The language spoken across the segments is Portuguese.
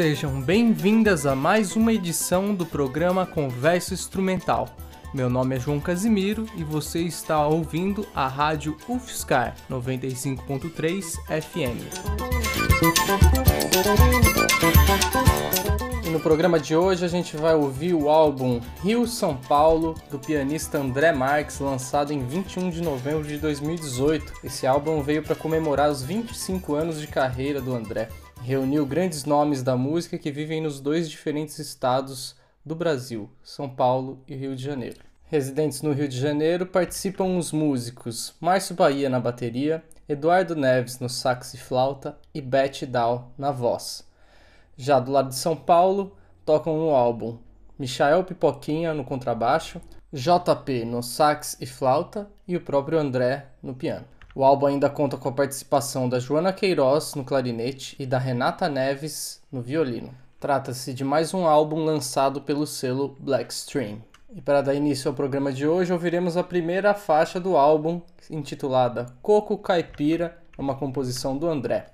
Sejam bem-vindas a mais uma edição do programa Conversa Instrumental. Meu nome é João Casimiro e você está ouvindo a rádio UFSCar 95.3 FM. E no programa de hoje a gente vai ouvir o álbum Rio São Paulo do pianista André Marques, lançado em 21 de novembro de 2018. Esse álbum veio para comemorar os 25 anos de carreira do André. Reuniu grandes nomes da música que vivem nos dois diferentes estados do Brasil, São Paulo e Rio de Janeiro. Residentes no Rio de Janeiro participam os músicos Márcio Bahia na bateria, Eduardo Neves no sax e flauta e Beth Dow na voz. Já do lado de São Paulo, tocam no álbum Michael Pipoquinha no contrabaixo, JP no sax e flauta e o próprio André no piano. O álbum ainda conta com a participação da Joana Queiroz no clarinete e da Renata Neves no violino. Trata-se de mais um álbum lançado pelo selo Blackstream. E para dar início ao programa de hoje, ouviremos a primeira faixa do álbum, intitulada Coco Caipira, uma composição do André.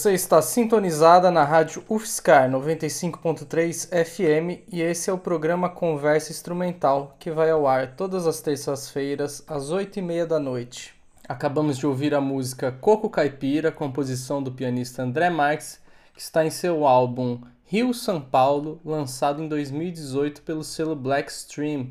Você está sintonizada na rádio UFSCar 95.3 FM e esse é o programa Conversa Instrumental, que vai ao ar todas as terças-feiras às 8h30 da noite. Acabamos de ouvir a música Coco Caipira, composição do pianista André Marques, que está em seu álbum Rio São Paulo, lançado em 2018 pelo selo Blackstream.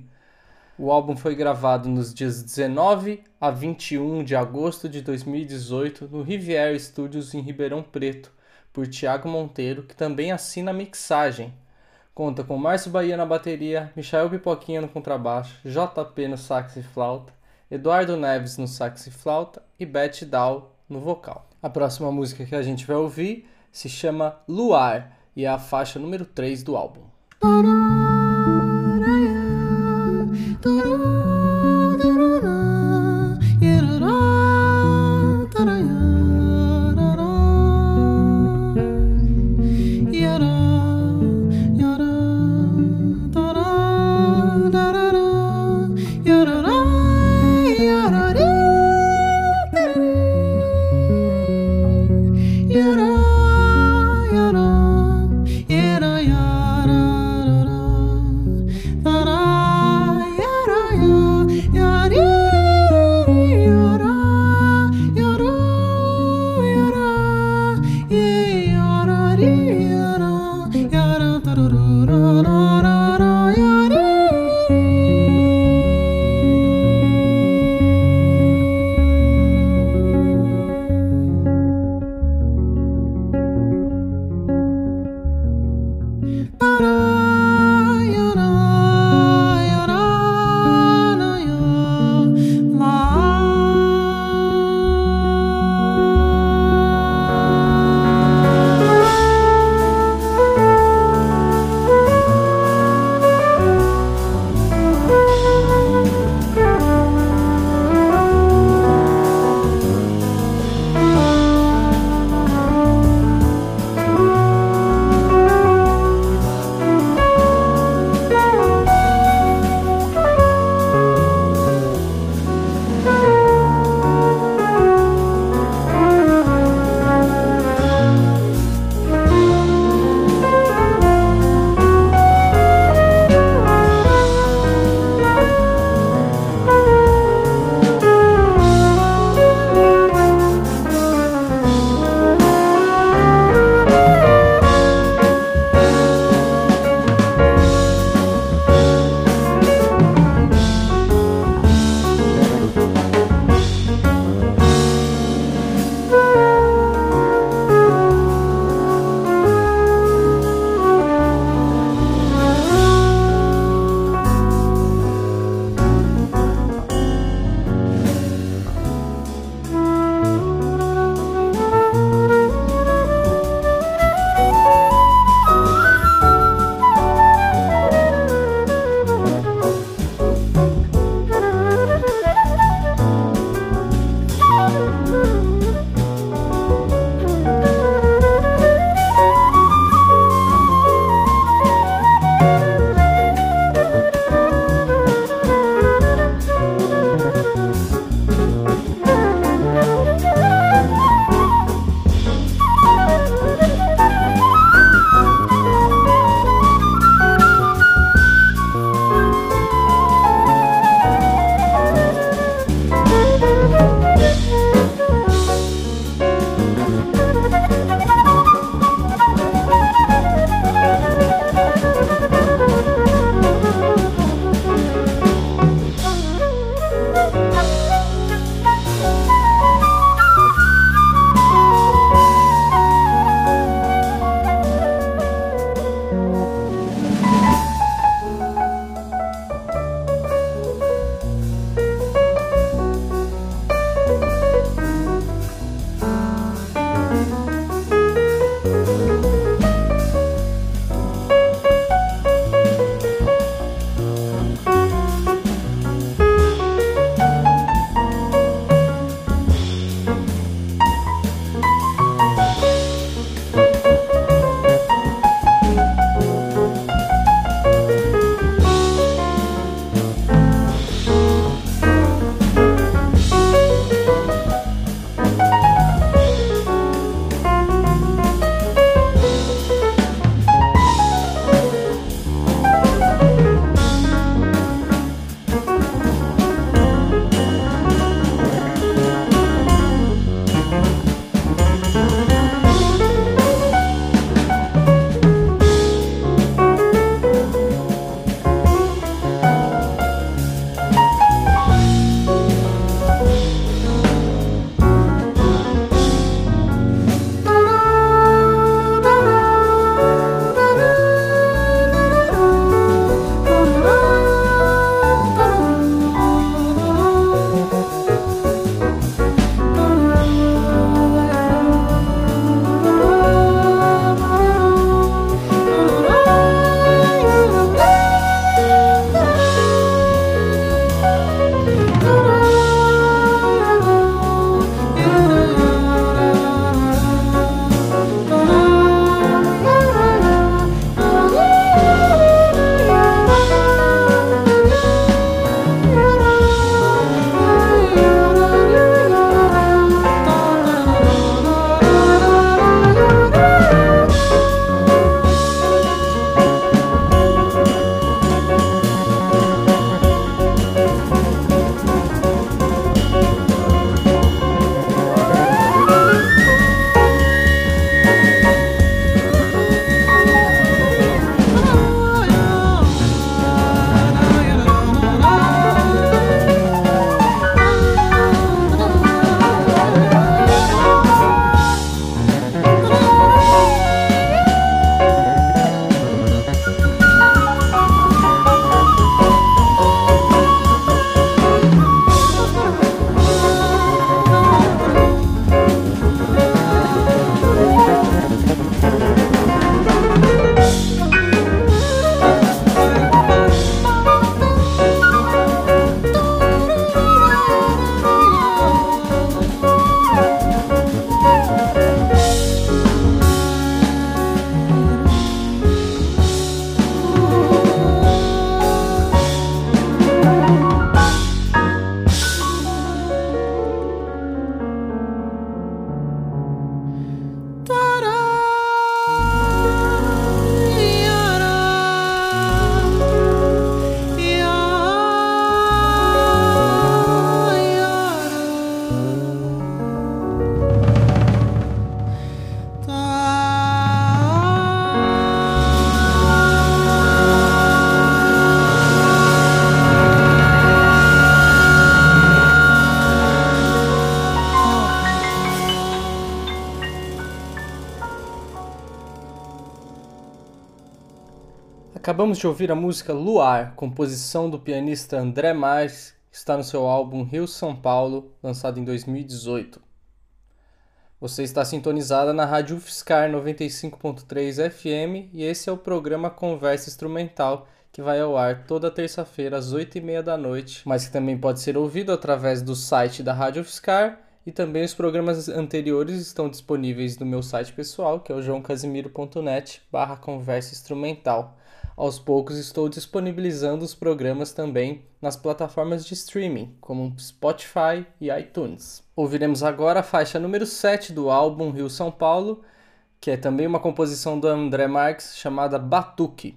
O álbum foi gravado nos dias 19 a 21 de agosto de 2018 no Riviera Studios em Ribeirão Preto, por Tiago Monteiro, que também assina a mixagem. Conta com Márcio Bahia na bateria, Michael Pipoquinha no contrabaixo, JP no sax e flauta, Eduardo Neves no sax e flauta e Beth Dow no vocal. A próxima música que a gente vai ouvir se chama Luar e é a faixa número 3 do álbum. 嘟 Acabamos de ouvir a música Luar, composição do pianista André Marques, que está no seu álbum Rio São Paulo, lançado em 2018. Você está sintonizada na Rádio UFSCar 95.3 FM e esse é o programa Conversa Instrumental, que vai ao ar toda terça-feira às 8h30 da noite, mas que também pode ser ouvido através do site da Rádio UFSCar e também os programas anteriores estão disponíveis no meu site pessoal, que é o joãocasimiro.net barra conversa instrumental. Aos poucos estou disponibilizando os programas também nas plataformas de streaming, como Spotify e iTunes. Ouviremos agora a faixa número 7 do álbum Rio São Paulo, que é também uma composição do André Marques chamada Batuque.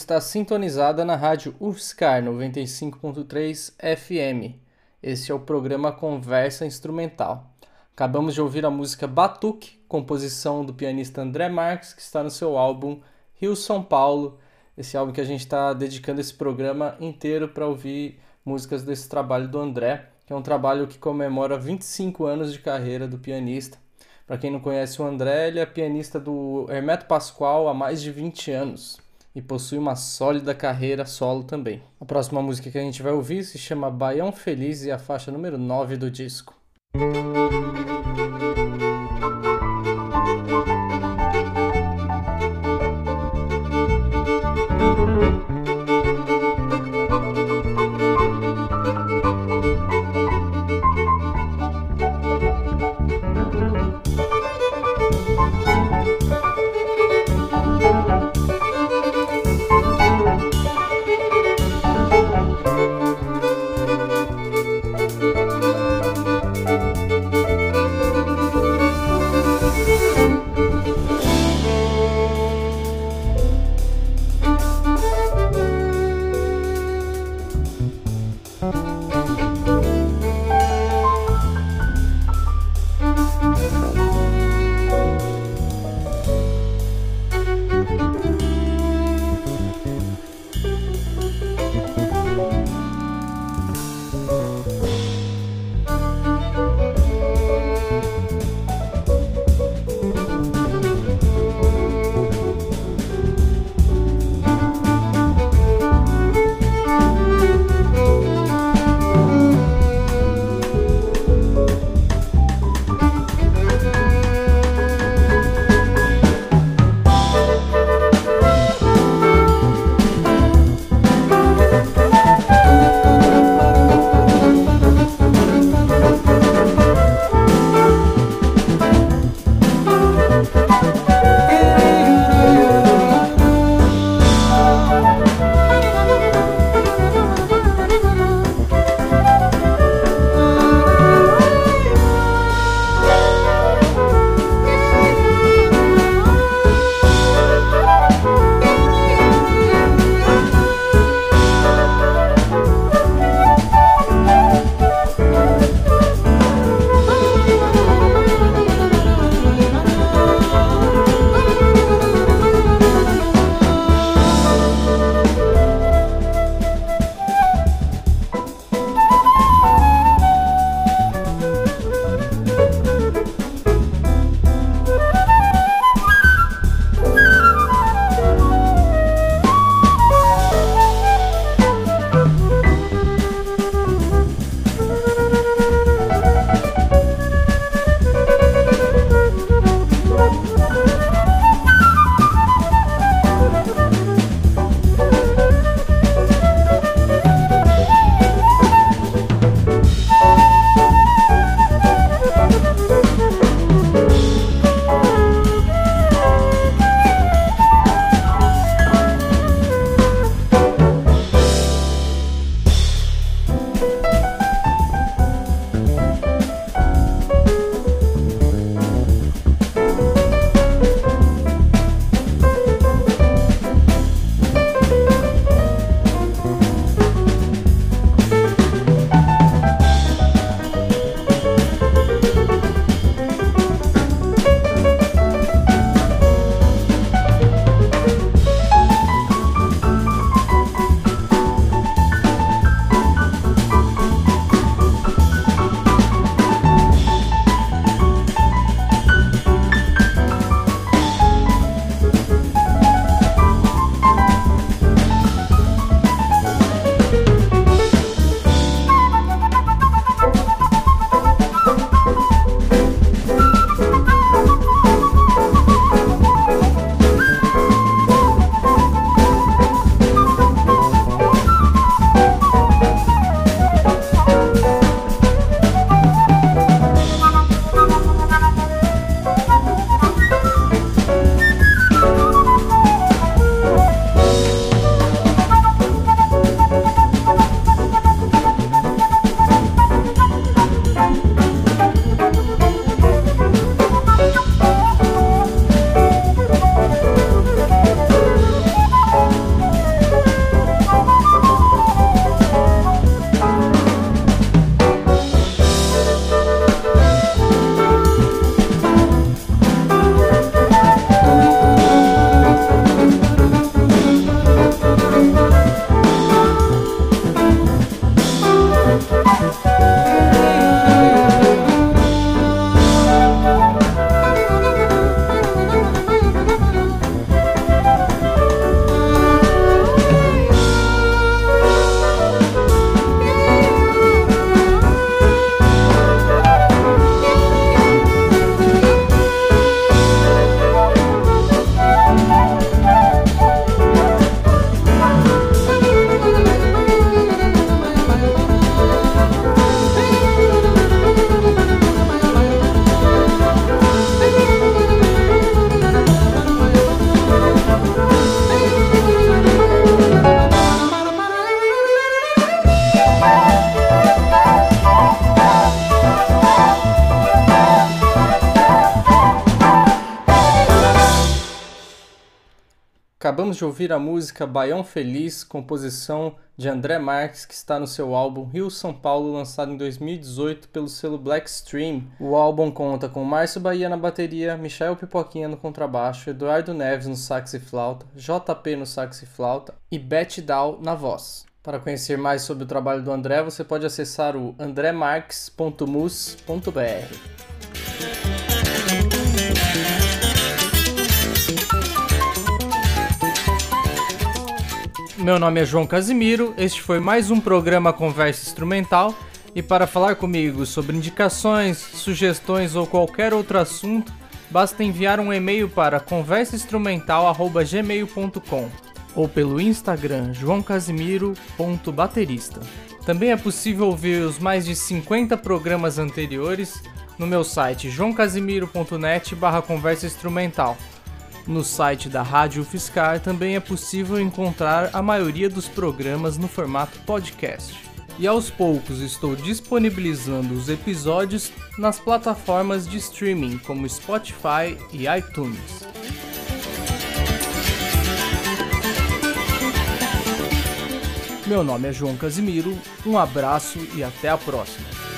Está sintonizada na rádio UFSCar 95.3 FM. Esse é o programa Conversa Instrumental. Acabamos de ouvir a música Batuque, composição do pianista André Marques, que está no seu álbum Rio São Paulo. Esse álbum que a gente está dedicando esse programa inteiro para ouvir músicas desse trabalho do André, que é um trabalho que comemora 25 anos de carreira do pianista. Para quem não conhece o André, ele é pianista do Hermeto Pascoal há mais de 20 anos e possui uma sólida carreira solo também. A próxima música que a gente vai ouvir se chama Baião Feliz e é a faixa número 9 do disco. Acabamos de ouvir a música Baião Feliz, composição de André Marques, que está no seu álbum Rio São Paulo, lançado em 2018 pelo selo Blackstream. O álbum conta com Márcio Bahia na bateria, Michael Pipoquinha no contrabaixo, Eduardo Neves no sax e flauta, JP no sax e flauta e Beth Dow na voz. Para conhecer mais sobre o trabalho do André, você pode acessar o andremarques.mus.br. Meu nome é João Casimiro, este foi mais um programa Conversa Instrumental. E para falar comigo sobre indicações, sugestões ou qualquer outro assunto, basta enviar um e-mail para conversainstrumental@gmail.com ou pelo Instagram joãocasimiro.baterista. Também é possível ouvir os mais de 50 programas anteriores no meu site joãocasimiro.net/conversa instrumental. No site da Rádio Fiscar também é possível encontrar a maioria dos programas no formato podcast. E aos poucos estou disponibilizando os episódios nas plataformas de streaming como Spotify e iTunes. Meu nome é João Casimiro, um abraço e até a próxima.